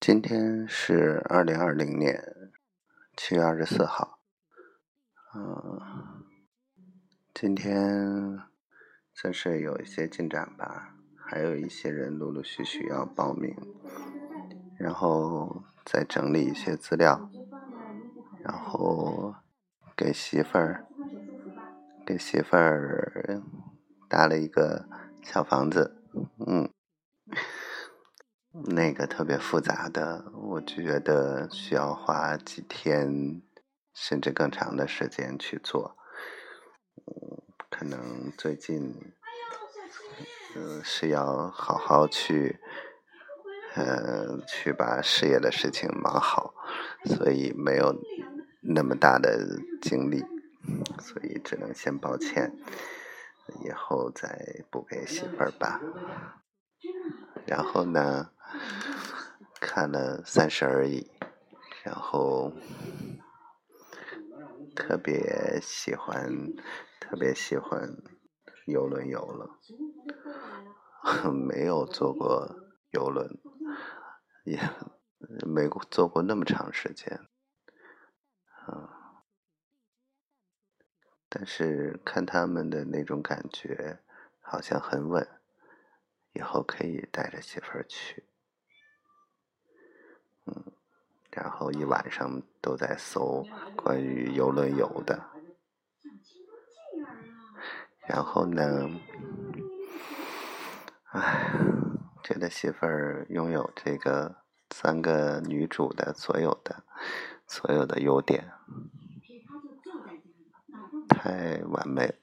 今天是二零二零年七月二十四号，嗯，今天算是有一些进展吧，还有一些人陆陆续续要报名，然后再整理一些资料，然后给媳妇儿给媳妇儿搭了一个小房子，嗯。那个特别复杂的，我就觉得需要花几天，甚至更长的时间去做。嗯，可能最近，嗯，是要好好去，呃，去把事业的事情忙好，所以没有那么大的精力，所以只能先抱歉，以后再补给媳妇儿吧。然后呢？看了《三十而已》，然后特别喜欢，特别喜欢游轮游了。没有坐过游轮，也没坐过那么长时间。嗯，但是看他们的那种感觉，好像很稳。以后可以带着媳妇儿去。嗯然后一晚上都在搜关于游轮游的，然后呢，唉，觉得媳妇儿拥有这个三个女主的所有的所有的优点，太完美了。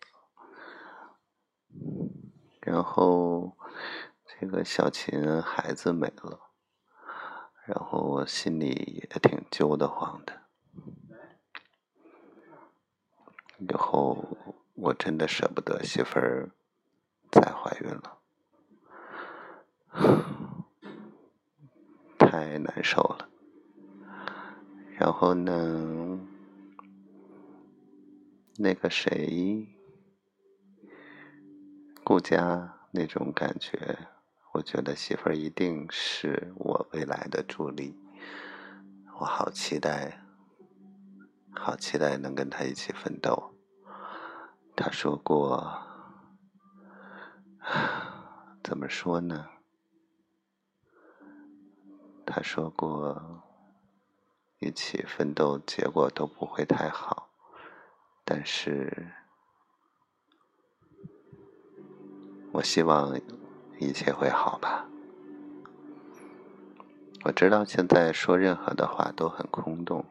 然后这个小琴孩子没了。然后我心里也挺揪得慌的，以后我真的舍不得媳妇儿再怀孕了，太难受了。然后呢，那个谁，顾家那种感觉。我觉得媳妇儿一定是我未来的助力，我好期待，好期待能跟她一起奋斗。她说过，怎么说呢？她说过，一起奋斗结果都不会太好，但是，我希望。一切会好吧？我知道现在说任何的话都很空洞，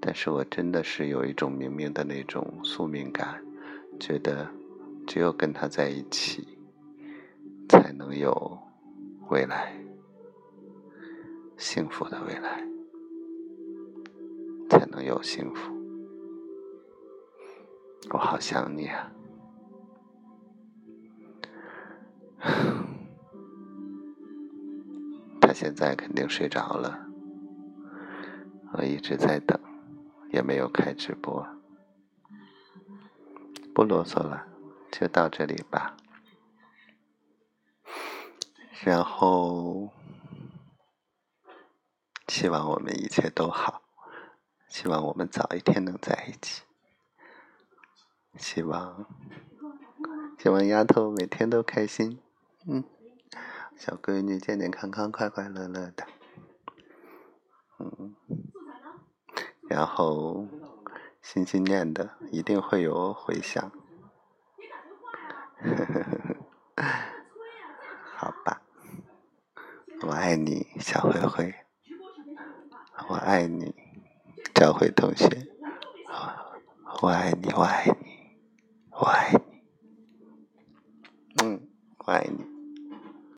但是我真的是有一种明明的那种宿命感，觉得只有跟他在一起，才能有未来，幸福的未来，才能有幸福。我好想你啊！他现在肯定睡着了，我一直在等，也没有开直播，不啰嗦了，就到这里吧。然后，希望我们一切都好，希望我们早一天能在一起，希望，希望丫头每天都开心。嗯，小闺女健健康康、快快乐乐的。嗯，然后心心念的一定会有回响。好吧，我爱你，小灰灰。我爱你，赵慧同学。我爱你，我爱你，我爱你。嗯，我爱你。